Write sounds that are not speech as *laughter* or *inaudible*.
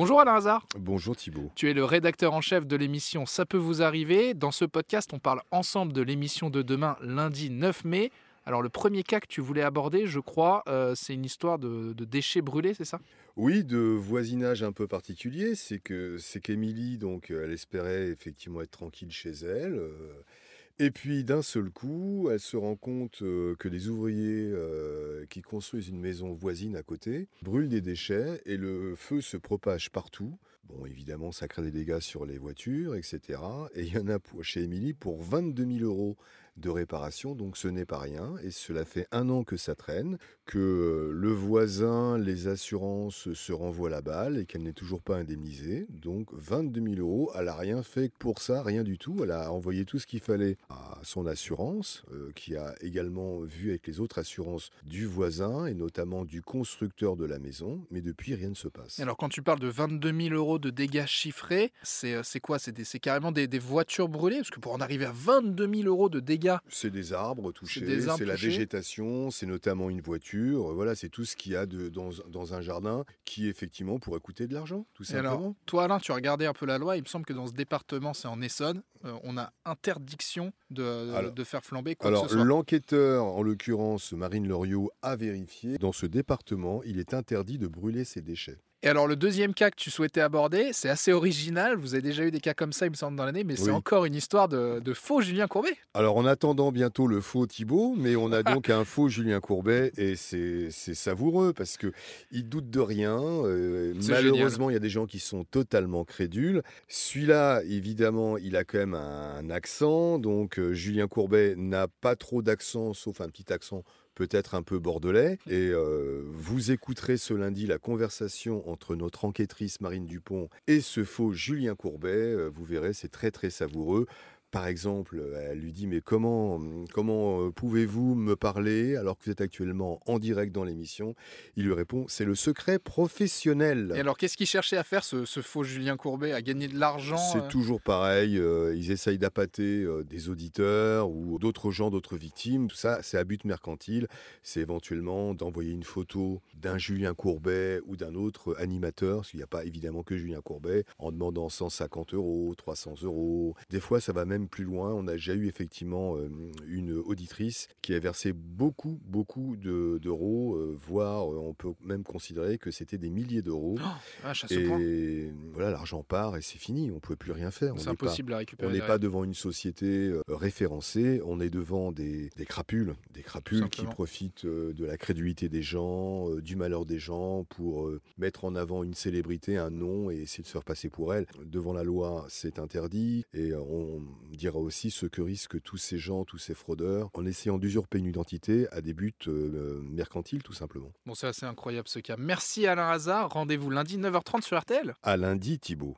Bonjour Alain Hazard. Bonjour Thibault. Tu es le rédacteur en chef de l'émission Ça peut vous arriver. Dans ce podcast, on parle ensemble de l'émission de demain, lundi 9 mai. Alors le premier cas que tu voulais aborder, je crois, euh, c'est une histoire de, de déchets brûlés, c'est ça? Oui, de voisinage un peu particulier. C'est que c'est qu'Émilie, donc, elle espérait effectivement être tranquille chez elle. euh, et puis d'un seul coup, elle se rend compte que les ouvriers qui construisent une maison voisine à côté brûlent des déchets et le feu se propage partout. Bon, évidemment, ça crée des dégâts sur les voitures, etc. Et il y en a chez Émilie pour 22 000 euros de réparation, donc ce n'est pas rien. Et cela fait un an que ça traîne, que euh, le voisin, les assurances se renvoient la balle et qu'elle n'est toujours pas indemnisée. Donc 22 000 euros, elle n'a rien fait pour ça, rien du tout. Elle a envoyé tout ce qu'il fallait à son assurance, euh, qui a également vu avec les autres assurances du voisin et notamment du constructeur de la maison. Mais depuis, rien ne se passe. Alors quand tu parles de 22 000 euros de dégâts chiffrés, c'est euh, quoi? C'est carrément des voitures brûlées? Parce que pour en arriver à 22 000 euros de dégâts, C'est des arbres touchés, c'est la végétation, c'est notamment une voiture. Voilà, c'est tout ce qu'il y a de, dans, dans un jardin qui effectivement pourrait coûter de l'argent, tout alors, simplement. toi Alain, tu as regardé un peu la loi, il me semble que dans ce département, c'est en Essonne, euh, on a interdiction de, Alors- de faire flamber quoi Alors que ce soit. l'enquêteur, en l'occurrence Marine Loriot, a vérifié. Dans ce département, il est interdit de brûler ses déchets. Et alors le deuxième cas que tu souhaitais aborder, c'est assez original, vous avez déjà eu des cas comme ça il me semble dans l'année, mais c'est Oui. encore une histoire de, de faux Julien Courbet. Alors en attendant bientôt le faux Thibaut, mais on a *laughs* donc un faux Julien Courbet et c'est savoureux parce que il doute de rien. euh, malheureusement, il y a des gens qui sont totalement crédules. Celui-là, évidemment, il a quand même un accent. Donc euh, Julien Courbet n'a pas trop d'accent, sauf un petit accent peut-être un peu bordelais. Et euh, vous écouterez ce lundi la conversation entre notre enquêtrice Marine Dupont et ce faux Julien Courbet. Euh, vous verrez, c'est très très savoureux. Par exemple, elle lui dit mais comment comment euh, pouvez-vous me parler alors que vous êtes actuellement en direct dans l'émission? Il lui répond c'est le secret professionnel. Et alors qu'est-ce qu'il cherchait à faire ce, ce faux Julien Courbet? À gagner de l'argent C'est euh, toujours pareil, euh, ils essayent d'appâter euh, des auditeurs ou d'autres gens, d'autres victimes. Tout ça, c'est à but mercantile. C'est éventuellement d'envoyer une photo d'un Julien Courbet ou d'un autre animateur, parce qu'il n'y a pas évidemment que Julien Courbet, en demandant 150 euros, 300 euros. Des fois, ça va même plus loin. On a déjà eu effectivement euh, une auditrice qui a versé beaucoup, beaucoup de- d'euros, euh, voire euh, on peut même considérer que c'était des milliers d'euros. point. Et voilà, l'argent part et c'est fini. On ne peut plus rien faire. On C'est pas- impossible à récupérer. on n'est pas devant une société référencée, on est devant des, des crapules, des crapules qui profitent de la crédulité des gens, du malheur des gens pour mettre en avant une célébrité, un nom et essayer de se faire passer pour elle. Devant la loi, c'est interdit et euh, Dira aussi ce que risquent tous ces gens, tous ces fraudeurs, en essayant d'usurper une identité à des buts euh, euh, mercantiles, tout simplement. Bon, c'est assez incroyable ce cas. Merci Alain Hazard. Rendez-vous lundi 9h30 sur RTL. À lundi, Thibault.